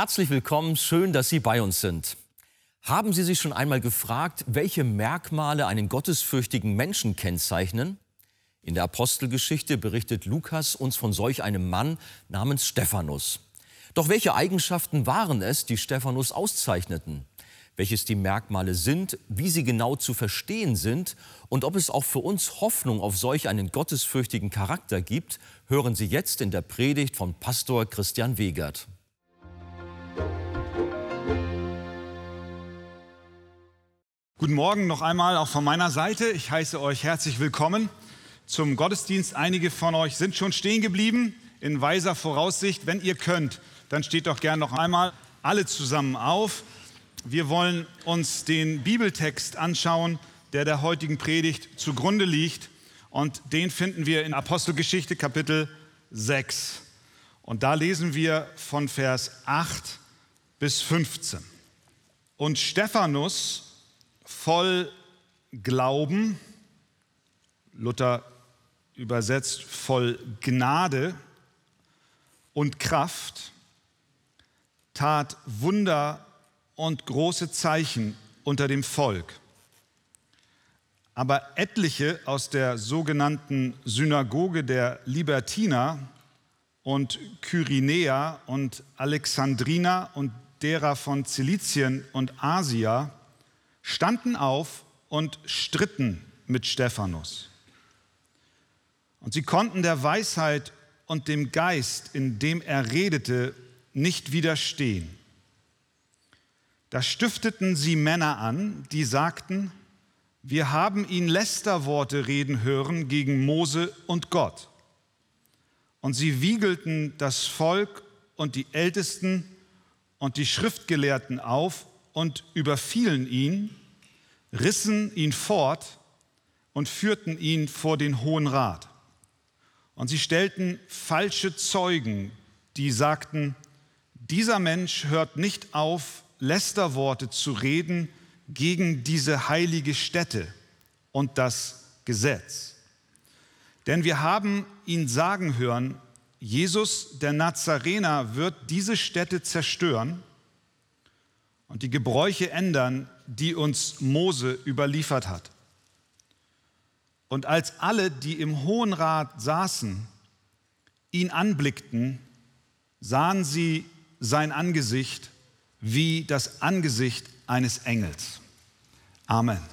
Herzlich willkommen, schön, dass Sie bei uns sind. Haben Sie sich schon einmal gefragt, welche Merkmale einen gottesfürchtigen Menschen kennzeichnen? In der Apostelgeschichte berichtet Lukas uns von solch einem Mann namens Stephanus. Doch welche Eigenschaften waren es, die Stephanus auszeichneten? Welches die Merkmale sind, wie sie genau zu verstehen sind und ob es auch für uns Hoffnung auf solch einen gottesfürchtigen Charakter gibt, hören Sie jetzt in der Predigt von Pastor Christian Wegert. Guten Morgen noch einmal auch von meiner Seite. Ich heiße euch herzlich willkommen zum Gottesdienst. Einige von euch sind schon stehen geblieben in weiser Voraussicht. Wenn ihr könnt, dann steht doch gern noch einmal alle zusammen auf. Wir wollen uns den Bibeltext anschauen, der der heutigen Predigt zugrunde liegt. Und den finden wir in Apostelgeschichte Kapitel 6. Und da lesen wir von Vers 8 bis 15. Und Stephanus, voll Glauben, Luther übersetzt voll Gnade und Kraft, tat Wunder und große Zeichen unter dem Volk. Aber etliche aus der sogenannten Synagoge der Libertiner und Kyrenäer und Alexandriner und derer von Zilizien und Asia standen auf und stritten mit Stephanus. Und sie konnten der Weisheit und dem Geist, in dem er redete, nicht widerstehen. Da stifteten sie Männer an, die sagten, wir haben ihn Lästerworte reden hören gegen Mose und Gott. Und sie wiegelten das Volk und die Ältesten und die Schriftgelehrten auf und überfielen ihn, rissen ihn fort und führten ihn vor den Hohen Rat. Und sie stellten falsche Zeugen, die sagten, dieser Mensch hört nicht auf, Lästerworte zu reden gegen diese heilige Stätte und das Gesetz. Denn wir haben ihn sagen hören, Jesus, der Nazarener, wird diese Stätte zerstören und die Gebräuche ändern, die uns Mose überliefert hat. Und als alle, die im Hohen Rat saßen, ihn anblickten, sahen sie sein Angesicht wie das Angesicht eines Engels. Amen. Amen.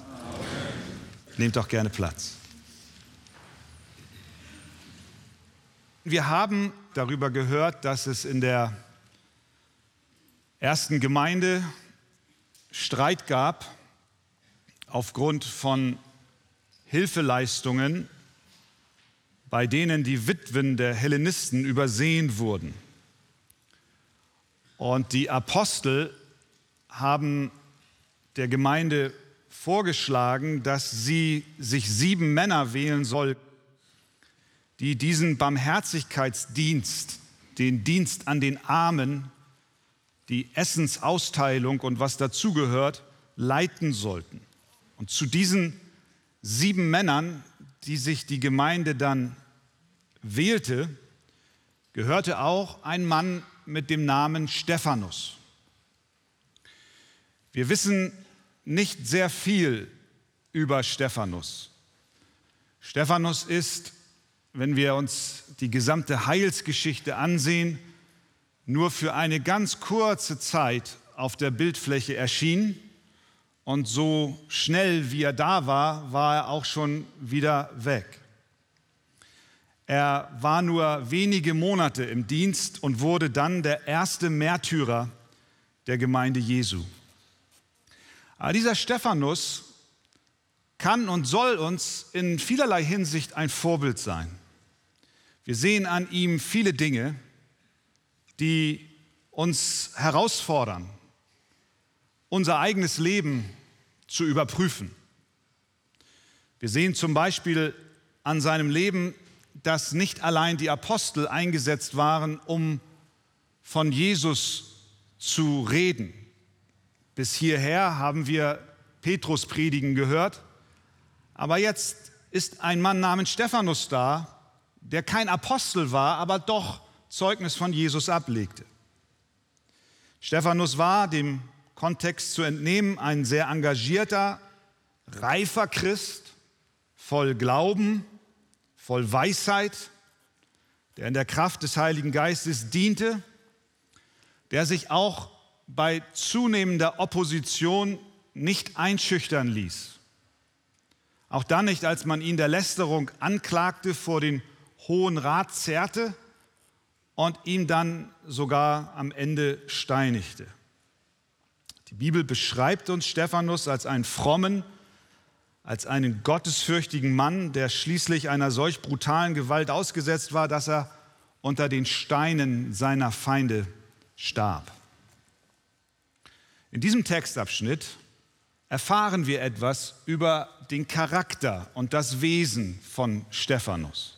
Nehmt doch gerne Platz. Wir haben darüber gehört, dass es in der ersten Gemeinde Streit gab aufgrund von Hilfeleistungen, bei denen die Witwen der Hellenisten übersehen wurden. Und die Apostel haben der Gemeinde vorgeschlagen, dass sie sich sieben Männer wählen soll, die diesen Barmherzigkeitsdienst, den Dienst an den Armen, die Essensausteilung und was dazugehört, leiten sollten. Und zu diesen sieben Männern, die sich die Gemeinde dann wählte, gehörte auch ein Mann mit dem Namen Stephanus. Wir wissen nicht sehr viel über Stephanus. Stephanus ist, wenn wir uns die gesamte Heilsgeschichte ansehen, nur für eine ganz kurze Zeit auf der Bildfläche erschien und so schnell wie er da war, war er auch schon wieder weg. Er war nur wenige Monate im Dienst und wurde dann der erste Märtyrer der Gemeinde Jesu. Aber dieser Stephanus kann und soll uns in vielerlei Hinsicht ein Vorbild sein. Wir sehen an ihm viele Dinge, die uns herausfordern, unser eigenes Leben zu überprüfen. Wir sehen zum Beispiel an seinem Leben, dass nicht allein die Apostel eingesetzt waren, um von Jesus zu reden. Bis hierher haben wir Petrus predigen gehört, aber jetzt ist ein Mann namens Stephanus da, der kein Apostel war, aber doch Zeugnis von Jesus ablegte. Stephanus war, dem Kontext zu entnehmen, ein sehr engagierter, reifer Christ, voll Glauben, voll Weisheit, der in der Kraft des Heiligen Geistes diente, der sich auch bei zunehmender Opposition nicht einschüchtern ließ. Auch dann nicht, als man ihn der Lästerung anklagte, vor den Hohen Rat zerrte und ihn dann sogar am Ende steinigte. Die Bibel beschreibt uns Stephanus als einen frommen, als einen gottesfürchtigen Mann, der schließlich einer solch brutalen Gewalt ausgesetzt war, dass er unter den Steinen seiner Feinde starb. In diesem Textabschnitt erfahren wir etwas über den Charakter und das Wesen von Stephanus.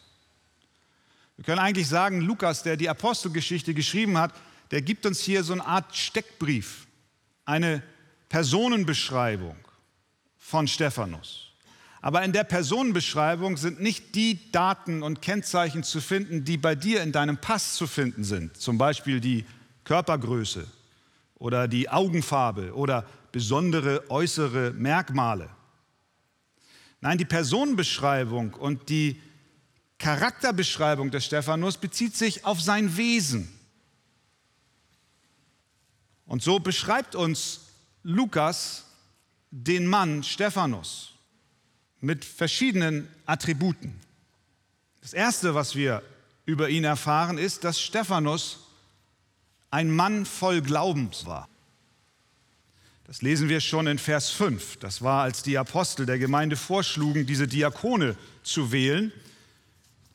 Wir können eigentlich sagen, Lukas, der die Apostelgeschichte geschrieben hat, der gibt uns hier so eine Art Steckbrief, eine Personenbeschreibung von Stephanus. Aber in der Personenbeschreibung sind nicht die Daten und Kennzeichen zu finden, die bei dir in deinem Pass zu finden sind. Zum Beispiel die Körpergröße oder die Augenfarbe oder besondere äußere Merkmale. Nein, die Personenbeschreibung und die Charakterbeschreibung des Stephanus bezieht sich auf sein Wesen. Und so beschreibt uns Lukas den Mann Stephanus mit verschiedenen Attributen. Das Erste, was wir über ihn erfahren, ist, dass Stephanus ein Mann voll Glaubens war. Das lesen wir schon in Vers 5. Das war, als die Apostel der Gemeinde vorschlugen, diese Diakone zu wählen.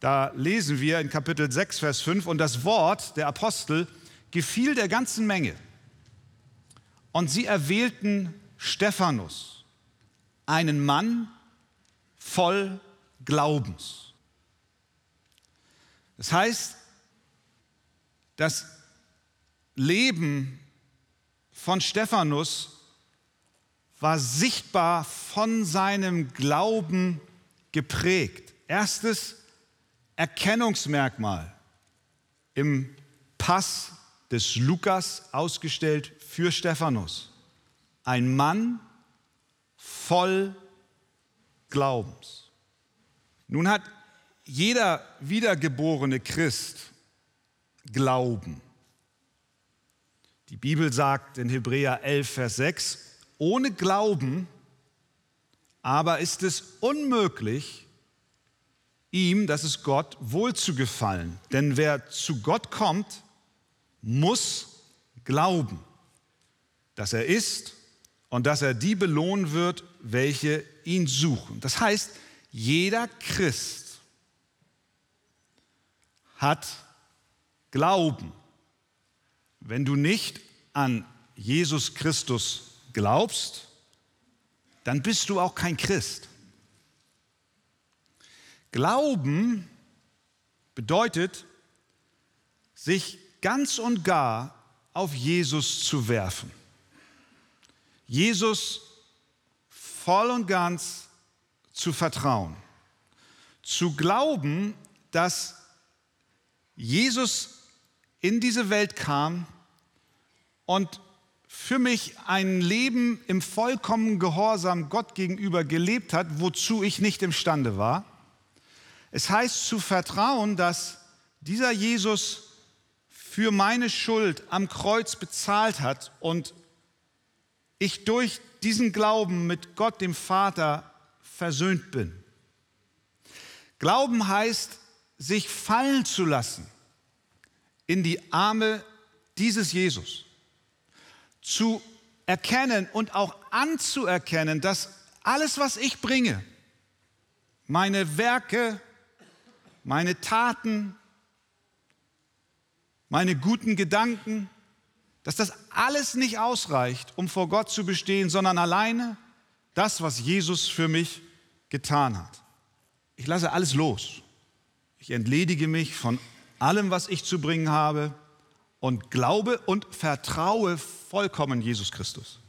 Da lesen wir in Kapitel 6, Vers 5, und das Wort der Apostel gefiel der ganzen Menge. Und sie erwählten Stephanus, einen Mann voll Glaubens. Das heißt, das Leben von Stephanus war sichtbar von seinem Glauben geprägt. Erstes Erkennungsmerkmal im Pass des Lukas ausgestellt für Stephanus. Ein Mann voll Glaubens. Nun hat jeder wiedergeborene Christ Glauben. Die Bibel sagt in Hebräer 11, Vers 6, ohne Glauben aber ist es unmöglich, ihm, das ist Gott, wohlzugefallen. Denn wer zu Gott kommt, muss glauben, dass er ist und dass er die belohnen wird, welche ihn suchen. Das heißt, jeder Christ hat Glauben. Wenn du nicht an Jesus Christus glaubst, dann bist du auch kein Christ. Glauben bedeutet, sich ganz und gar auf Jesus zu werfen. Jesus voll und ganz zu vertrauen. Zu glauben, dass Jesus in diese Welt kam und für mich ein Leben im vollkommenen Gehorsam Gott gegenüber gelebt hat, wozu ich nicht imstande war. Es heißt zu vertrauen, dass dieser Jesus für meine Schuld am Kreuz bezahlt hat und ich durch diesen Glauben mit Gott, dem Vater, versöhnt bin. Glauben heißt, sich fallen zu lassen in die Arme dieses Jesus zu erkennen und auch anzuerkennen, dass alles, was ich bringe, meine Werke, meine Taten, meine guten Gedanken, dass das alles nicht ausreicht, um vor Gott zu bestehen, sondern alleine das, was Jesus für mich getan hat. Ich lasse alles los. Ich entledige mich von allem, was ich zu bringen habe und glaube und vertraue vollkommen Jesus Christus.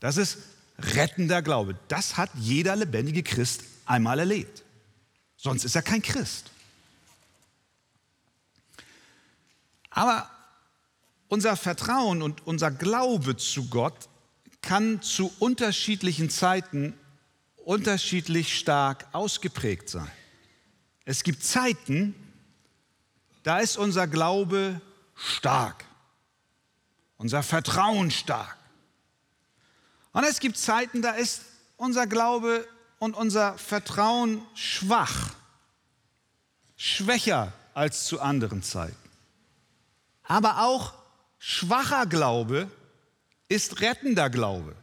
Das ist rettender Glaube. Das hat jeder lebendige Christ einmal erlebt. Sonst ist er kein Christ. Aber unser Vertrauen und unser Glaube zu Gott kann zu unterschiedlichen Zeiten unterschiedlich stark ausgeprägt sein. Es gibt Zeiten, da ist unser Glaube stark, unser Vertrauen stark. Und es gibt Zeiten, da ist unser Glaube und unser Vertrauen schwach, schwächer als zu anderen Zeiten. Aber auch schwacher Glaube ist rettender Glaube,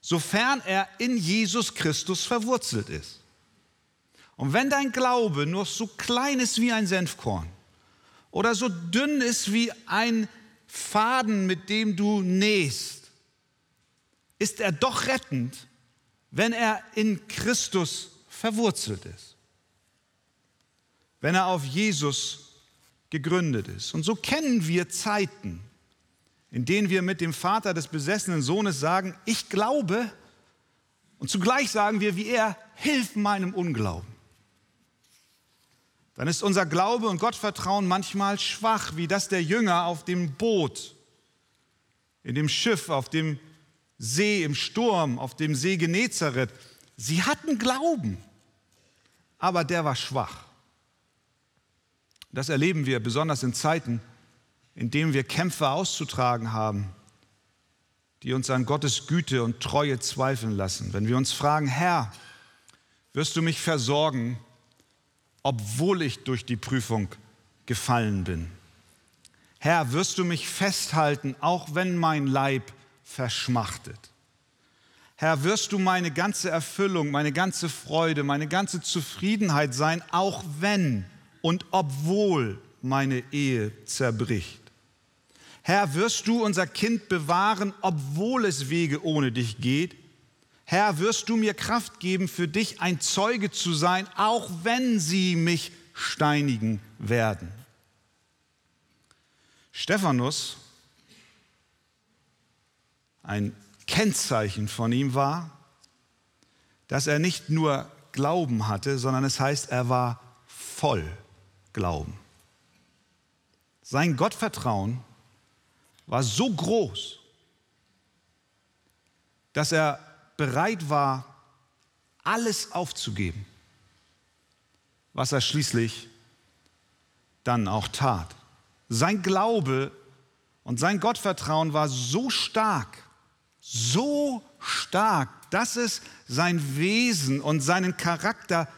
sofern er in Jesus Christus verwurzelt ist. Und wenn dein Glaube nur so klein ist wie ein Senfkorn oder so dünn ist wie ein Faden, mit dem du nähst, ist er doch rettend, wenn er in Christus verwurzelt ist. Wenn er auf Jesus gegründet ist. Und so kennen wir Zeiten, in denen wir mit dem Vater des besessenen Sohnes sagen, ich glaube, und zugleich sagen wir wie er, hilf meinem Unglauben dann ist unser Glaube und Gottvertrauen manchmal schwach, wie das der Jünger auf dem Boot, in dem Schiff, auf dem See, im Sturm, auf dem See Genezareth. Sie hatten Glauben, aber der war schwach. Das erleben wir besonders in Zeiten, in denen wir Kämpfe auszutragen haben, die uns an Gottes Güte und Treue zweifeln lassen. Wenn wir uns fragen, Herr, wirst du mich versorgen, obwohl ich durch die Prüfung gefallen bin. Herr, wirst du mich festhalten, auch wenn mein Leib verschmachtet. Herr, wirst du meine ganze Erfüllung, meine ganze Freude, meine ganze Zufriedenheit sein, auch wenn und obwohl meine Ehe zerbricht. Herr, wirst du unser Kind bewahren, obwohl es Wege ohne dich geht? Herr, wirst du mir Kraft geben, für dich ein Zeuge zu sein, auch wenn sie mich steinigen werden. Stephanus, ein Kennzeichen von ihm war, dass er nicht nur Glauben hatte, sondern es heißt, er war voll Glauben. Sein Gottvertrauen war so groß, dass er bereit war, alles aufzugeben, was er schließlich dann auch tat. Sein Glaube und sein Gottvertrauen war so stark, so stark, dass es sein Wesen und seinen Charakter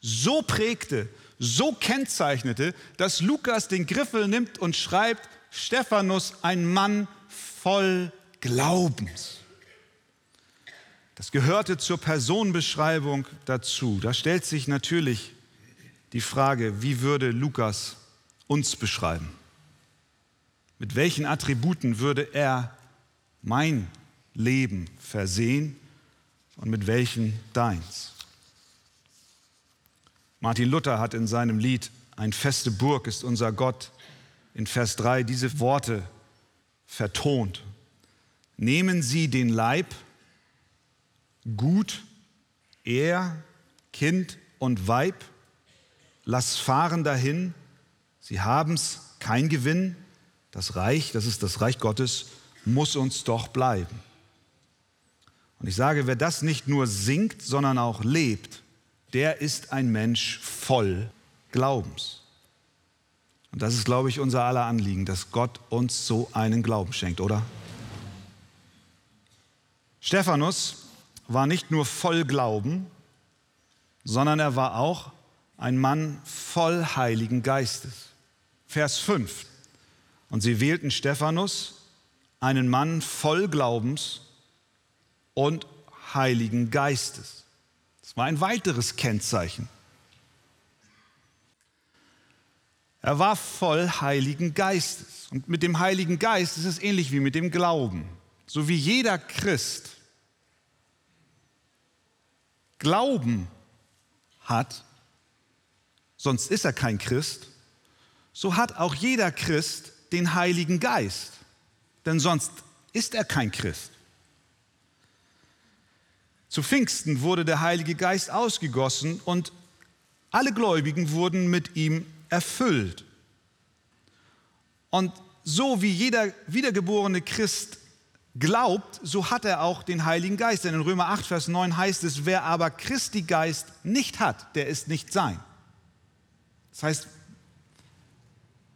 so prägte, so kennzeichnete, dass Lukas den Griffel nimmt und schreibt, Stephanus, ein Mann voll Glaubens. Das gehörte zur Personenbeschreibung dazu. Da stellt sich natürlich die Frage, wie würde Lukas uns beschreiben? Mit welchen Attributen würde er mein Leben versehen und mit welchen deins? Martin Luther hat in seinem Lied Ein feste Burg ist unser Gott in Vers 3 diese Worte vertont. Nehmen Sie den Leib, Gut, er, Kind und Weib, lass fahren dahin, sie haben's, kein Gewinn, das Reich, das ist das Reich Gottes, muss uns doch bleiben. Und ich sage, wer das nicht nur singt, sondern auch lebt, der ist ein Mensch voll Glaubens. Und das ist, glaube ich, unser aller Anliegen, dass Gott uns so einen Glauben schenkt, oder? Stephanus war nicht nur voll Glauben, sondern er war auch ein Mann voll Heiligen Geistes. Vers 5. Und sie wählten Stephanus, einen Mann voll Glaubens und Heiligen Geistes. Das war ein weiteres Kennzeichen. Er war voll Heiligen Geistes. Und mit dem Heiligen Geist ist es ähnlich wie mit dem Glauben. So wie jeder Christ Glauben hat, sonst ist er kein Christ, so hat auch jeder Christ den Heiligen Geist, denn sonst ist er kein Christ. Zu Pfingsten wurde der Heilige Geist ausgegossen und alle Gläubigen wurden mit ihm erfüllt. Und so wie jeder wiedergeborene Christ glaubt, so hat er auch den Heiligen Geist. Denn in Römer 8, Vers 9 heißt es, wer aber Christi Geist nicht hat, der ist nicht sein. Das heißt,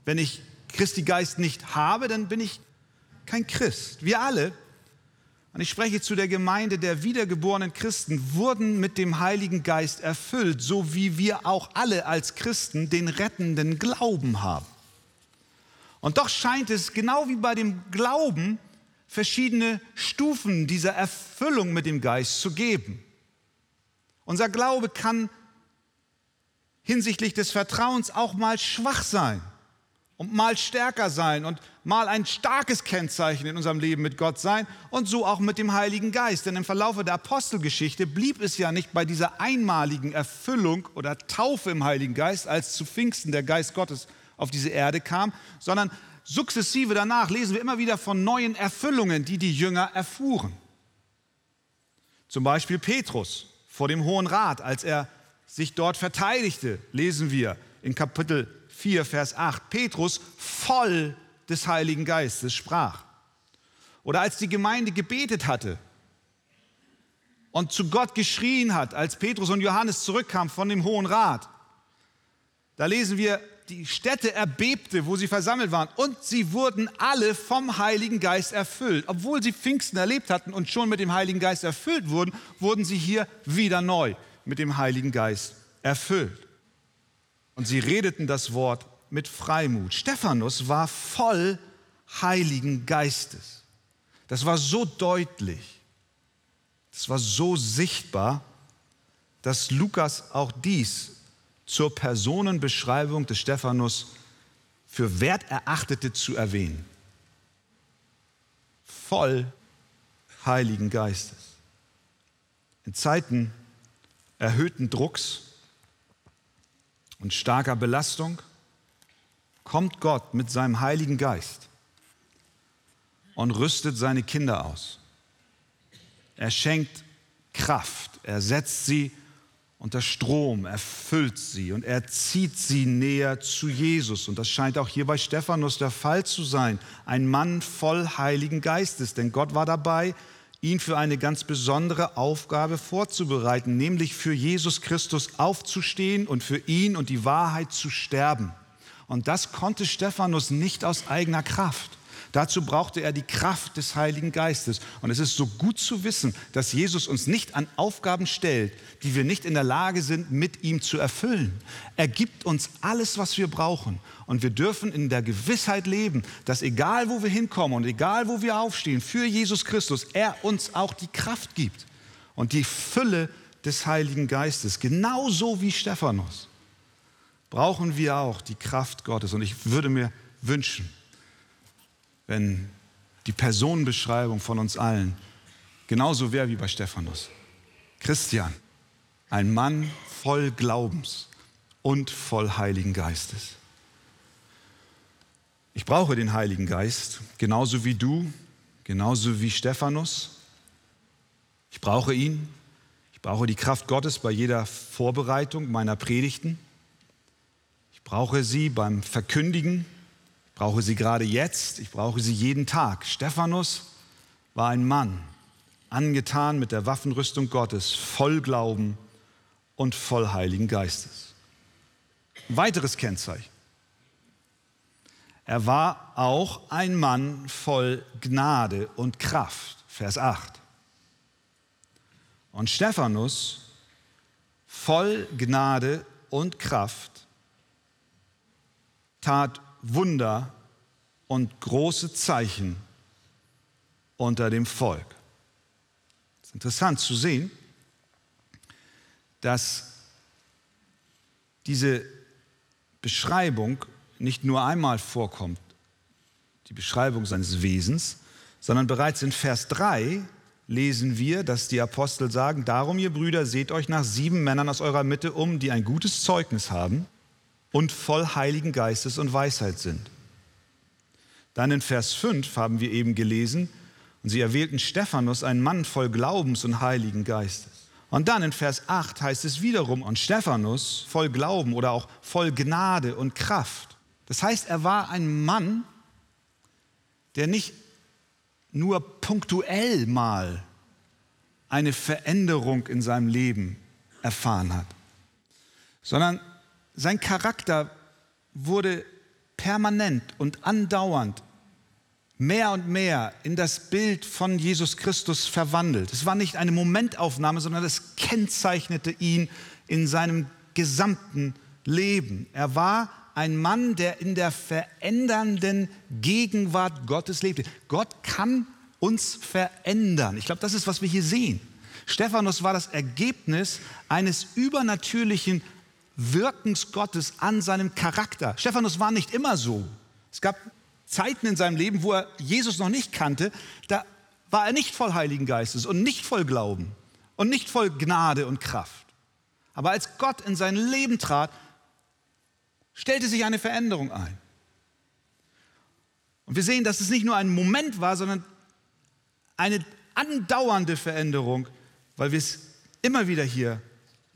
wenn ich Christi Geist nicht habe, dann bin ich kein Christ. Wir alle, und ich spreche zu der Gemeinde der wiedergeborenen Christen, wurden mit dem Heiligen Geist erfüllt, so wie wir auch alle als Christen den rettenden Glauben haben. Und doch scheint es genau wie bei dem Glauben verschiedene Stufen dieser Erfüllung mit dem Geist zu geben. Unser Glaube kann hinsichtlich des Vertrauens auch mal schwach sein und mal stärker sein und mal ein starkes Kennzeichen in unserem Leben mit Gott sein und so auch mit dem Heiligen Geist. Denn im Verlauf der Apostelgeschichte blieb es ja nicht bei dieser einmaligen Erfüllung oder Taufe im Heiligen Geist, als zu Pfingsten der Geist Gottes auf diese Erde kam, sondern sukzessive danach lesen wir immer wieder von neuen Erfüllungen, die die Jünger erfuhren. Zum Beispiel Petrus vor dem Hohen Rat, als er sich dort verteidigte, lesen wir in Kapitel 4, Vers 8. Petrus voll des Heiligen Geistes sprach. Oder als die Gemeinde gebetet hatte und zu Gott geschrien hat, als Petrus und Johannes zurückkamen von dem Hohen Rat. Da lesen wir, die Städte erbebte, wo sie versammelt waren, und sie wurden alle vom Heiligen Geist erfüllt. Obwohl sie Pfingsten erlebt hatten und schon mit dem Heiligen Geist erfüllt wurden, wurden sie hier wieder neu mit dem Heiligen Geist erfüllt. Und sie redeten das Wort mit Freimut. Stephanus war voll Heiligen Geistes. Das war so deutlich, das war so sichtbar, dass Lukas auch dies zur Personenbeschreibung des Stephanus für wert erachtete zu erwähnen. Voll Heiligen Geistes. In Zeiten erhöhten Drucks und starker Belastung kommt Gott mit seinem Heiligen Geist und rüstet seine Kinder aus. Er schenkt Kraft, er setzt sie unter Strom, erfüllt sie und er zieht sie näher zu Jesus. Und das scheint auch hier bei Stephanus der Fall zu sein. Ein Mann voll Heiligen Geistes, denn Gott war dabei, ihn für eine ganz besondere Aufgabe vorzubereiten, nämlich für Jesus Christus aufzustehen und für ihn und die Wahrheit zu sterben. Und das konnte Stephanus nicht aus eigener Kraft. Dazu brauchte er die Kraft des Heiligen Geistes. Und es ist so gut zu wissen, dass Jesus uns nicht an Aufgaben stellt, die wir nicht in der Lage sind, mit ihm zu erfüllen. Er gibt uns alles, was wir brauchen. Und wir dürfen in der Gewissheit leben, dass egal wo wir hinkommen und egal wo wir aufstehen, für Jesus Christus, er uns auch die Kraft gibt und die Fülle des Heiligen Geistes. Genauso wie Stephanus brauchen wir auch die Kraft Gottes. Und ich würde mir wünschen, wenn die Personenbeschreibung von uns allen genauso wäre wie bei Stephanus. Christian, ein Mann voll Glaubens und voll Heiligen Geistes. Ich brauche den Heiligen Geist, genauso wie du, genauso wie Stephanus. Ich brauche ihn. Ich brauche die Kraft Gottes bei jeder Vorbereitung meiner Predigten. Ich brauche sie beim Verkündigen brauche sie gerade jetzt, ich brauche sie jeden Tag. Stephanus war ein Mann, angetan mit der Waffenrüstung Gottes, voll Glauben und voll Heiligen Geistes. Ein weiteres Kennzeichen. Er war auch ein Mann voll Gnade und Kraft. Vers 8. Und Stephanus voll Gnade und Kraft tat Wunder und große Zeichen unter dem Volk. Es ist interessant zu sehen, dass diese Beschreibung nicht nur einmal vorkommt, die Beschreibung seines Wesens, sondern bereits in Vers 3 lesen wir, dass die Apostel sagen, darum ihr Brüder, seht euch nach sieben Männern aus eurer Mitte um, die ein gutes Zeugnis haben und voll Heiligen Geistes und Weisheit sind. Dann in Vers 5 haben wir eben gelesen, und sie erwählten Stephanus, einen Mann voll Glaubens und Heiligen Geistes. Und dann in Vers 8 heißt es wiederum, und Stephanus voll Glauben oder auch voll Gnade und Kraft. Das heißt, er war ein Mann der nicht nur punktuell mal eine Veränderung in seinem Leben erfahren hat, sondern sein Charakter wurde permanent und andauernd mehr und mehr in das Bild von Jesus Christus verwandelt. Es war nicht eine Momentaufnahme, sondern es kennzeichnete ihn in seinem gesamten Leben. Er war ein Mann, der in der verändernden Gegenwart Gottes lebte. Gott kann uns verändern. Ich glaube, das ist, was wir hier sehen. Stephanus war das Ergebnis eines übernatürlichen Wirkens Gottes an seinem Charakter. Stephanus war nicht immer so. Es gab Zeiten in seinem Leben, wo er Jesus noch nicht kannte, da war er nicht voll Heiligen Geistes und nicht voll Glauben und nicht voll Gnade und Kraft. Aber als Gott in sein Leben trat, stellte sich eine Veränderung ein. Und wir sehen, dass es nicht nur ein Moment war, sondern eine andauernde Veränderung, weil wir es immer wieder hier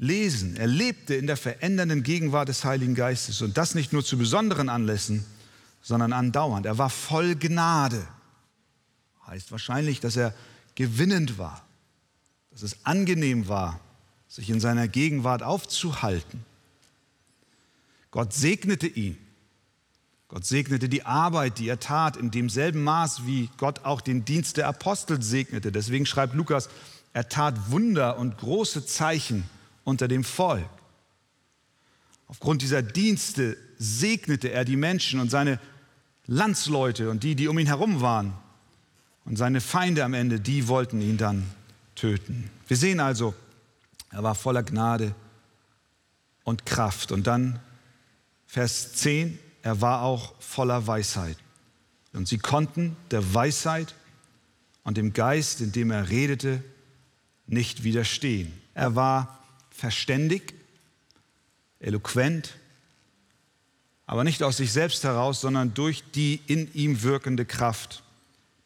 lesen. Er lebte in der verändernden Gegenwart des Heiligen Geistes und das nicht nur zu besonderen Anlässen, sondern andauernd. Er war voll Gnade. Heißt wahrscheinlich, dass er gewinnend war, dass es angenehm war, sich in seiner Gegenwart aufzuhalten. Gott segnete ihn. Gott segnete die Arbeit, die er tat, in demselben Maß, wie Gott auch den Dienst der Apostel segnete. Deswegen schreibt Lukas, er tat Wunder und große Zeichen unter dem Volk. Aufgrund dieser Dienste segnete er die Menschen und seine Landsleute und die, die um ihn herum waren. Und seine Feinde am Ende, die wollten ihn dann töten. Wir sehen also, er war voller Gnade und Kraft. Und dann Vers 10, er war auch voller Weisheit. Und sie konnten der Weisheit und dem Geist, in dem er redete, nicht widerstehen. Er war verständig, eloquent, aber nicht aus sich selbst heraus, sondern durch die in ihm wirkende Kraft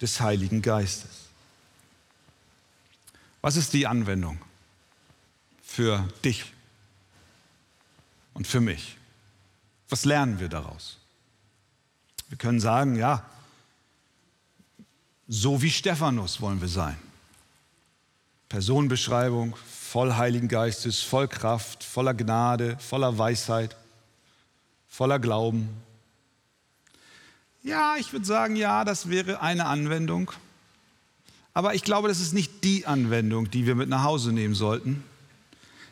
des Heiligen Geistes. Was ist die Anwendung für dich und für mich? Was lernen wir daraus? Wir können sagen, ja, so wie Stephanus wollen wir sein. Personenbeschreibung, voll Heiligen Geistes, voll Kraft, voller Gnade, voller Weisheit, voller Glauben. Ja, ich würde sagen, ja, das wäre eine Anwendung. Aber ich glaube, das ist nicht die Anwendung, die wir mit nach Hause nehmen sollten.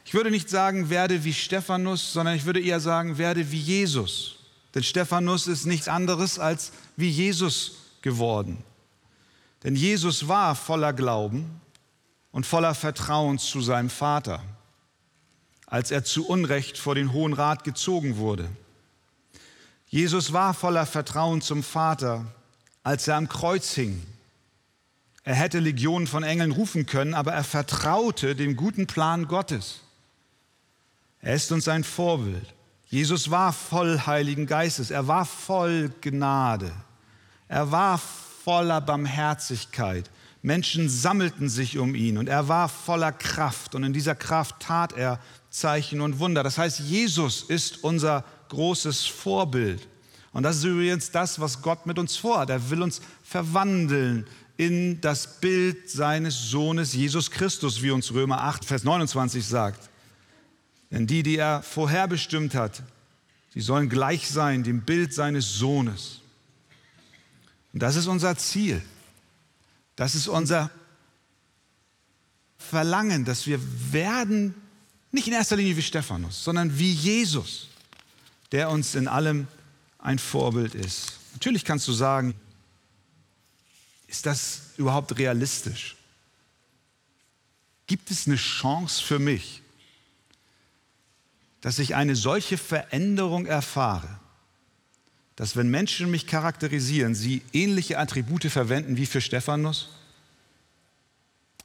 Ich würde nicht sagen, werde wie Stephanus, sondern ich würde eher sagen, werde wie Jesus. Denn Stephanus ist nichts anderes als wie Jesus geworden. Denn Jesus war voller Glauben und voller Vertrauen zu seinem Vater, als er zu Unrecht vor den Hohen Rat gezogen wurde. Jesus war voller Vertrauen zum Vater, als er am Kreuz hing. Er hätte Legionen von Engeln rufen können, aber er vertraute dem guten Plan Gottes. Er ist uns ein Vorbild. Jesus war voll Heiligen Geistes, er war voll Gnade, er war voller Barmherzigkeit, Menschen sammelten sich um ihn und er war voller Kraft und in dieser Kraft tat er Zeichen und Wunder. Das heißt, Jesus ist unser großes Vorbild. Und das ist übrigens das, was Gott mit uns vorhat. Er will uns verwandeln in das Bild seines Sohnes Jesus Christus, wie uns Römer 8, Vers 29 sagt. Denn die, die er vorherbestimmt hat, sie sollen gleich sein dem Bild seines Sohnes. Und das ist unser Ziel. Das ist unser Verlangen, dass wir werden, nicht in erster Linie wie Stephanus, sondern wie Jesus, der uns in allem ein Vorbild ist. Natürlich kannst du sagen, ist das überhaupt realistisch? Gibt es eine Chance für mich, dass ich eine solche Veränderung erfahre, dass wenn Menschen mich charakterisieren, sie ähnliche Attribute verwenden wie für Stephanus?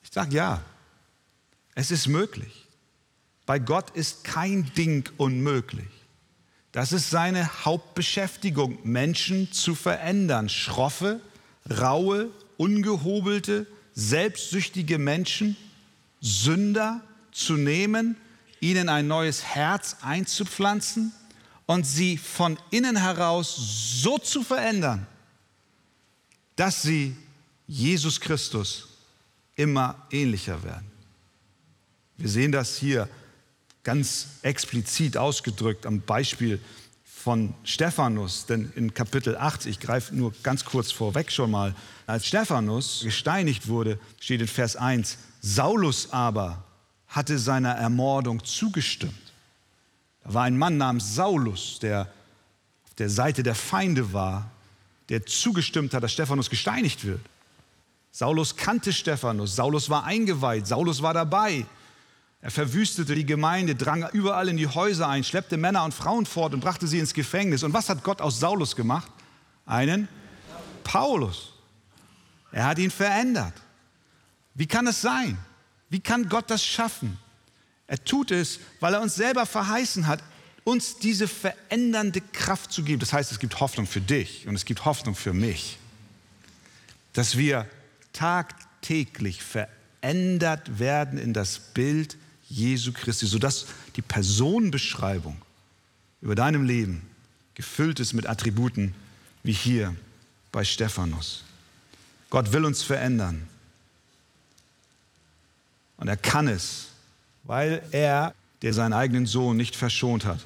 Ich sage ja, es ist möglich. Bei Gott ist kein Ding unmöglich. Das ist seine Hauptbeschäftigung, Menschen zu verändern. Schroffe, raue, ungehobelte, selbstsüchtige Menschen, Sünder zu nehmen, ihnen ein neues Herz einzupflanzen und sie von innen heraus so zu verändern, dass sie Jesus Christus immer ähnlicher werden. Wir sehen das hier ganz explizit ausgedrückt am Beispiel von Stephanus, denn in Kapitel 8, ich greife nur ganz kurz vorweg schon mal, als Stephanus gesteinigt wurde, steht in Vers 1, Saulus aber hatte seiner Ermordung zugestimmt. War ein Mann namens Saulus, der auf der Seite der Feinde war, der zugestimmt hat, dass Stephanus gesteinigt wird. Saulus kannte Stephanus, Saulus war eingeweiht, Saulus war dabei. Er verwüstete die Gemeinde, drang überall in die Häuser ein, schleppte Männer und Frauen fort und brachte sie ins Gefängnis. Und was hat Gott aus Saulus gemacht? Einen Paulus. Er hat ihn verändert. Wie kann es sein? Wie kann Gott das schaffen? Er tut es, weil er uns selber verheißen hat, uns diese verändernde Kraft zu geben. Das heißt, es gibt Hoffnung für dich und es gibt Hoffnung für mich, dass wir tagtäglich verändert werden in das Bild Jesu Christi, sodass die Personenbeschreibung über deinem Leben gefüllt ist mit Attributen wie hier bei Stephanus. Gott will uns verändern. Und er kann es, weil er, der seinen eigenen Sohn nicht verschont hat,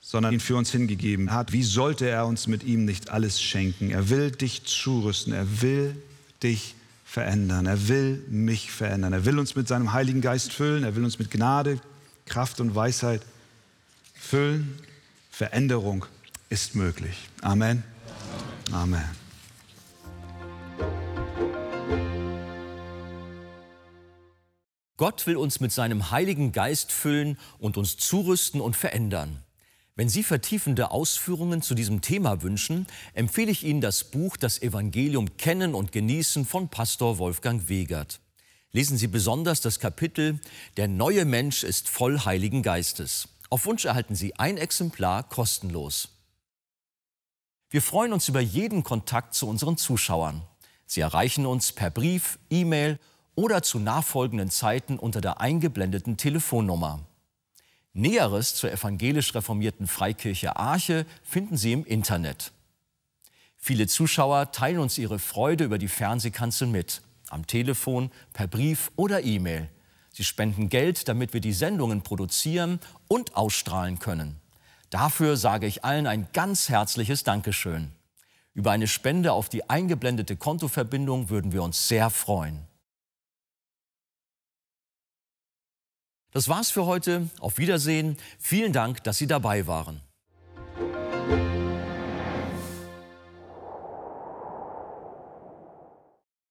sondern ihn für uns hingegeben hat. Wie sollte er uns mit ihm nicht alles schenken? Er will dich zurüsten, er will dich verändern, er will mich verändern, er will uns mit seinem Heiligen Geist füllen, er will uns mit Gnade, Kraft und Weisheit füllen. Veränderung ist möglich. Amen. Amen. Gott will uns mit seinem Heiligen Geist füllen und uns zurüsten und verändern. Wenn Sie vertiefende Ausführungen zu diesem Thema wünschen, empfehle ich Ihnen das Buch Das Evangelium Kennen und Genießen von Pastor Wolfgang Wegert. Lesen Sie besonders das Kapitel Der neue Mensch ist voll Heiligen Geistes. Auf Wunsch erhalten Sie ein Exemplar kostenlos. Wir freuen uns über jeden Kontakt zu unseren Zuschauern. Sie erreichen uns per Brief, E-Mail oder zu nachfolgenden Zeiten unter der eingeblendeten Telefonnummer. Näheres zur evangelisch reformierten Freikirche Arche finden Sie im Internet. Viele Zuschauer teilen uns ihre Freude über die Fernsehkanzel mit, am Telefon, per Brief oder E-Mail. Sie spenden Geld, damit wir die Sendungen produzieren und ausstrahlen können. Dafür sage ich allen ein ganz herzliches Dankeschön. Über eine Spende auf die eingeblendete Kontoverbindung würden wir uns sehr freuen. Das war's für heute. Auf Wiedersehen. Vielen Dank, dass Sie dabei waren.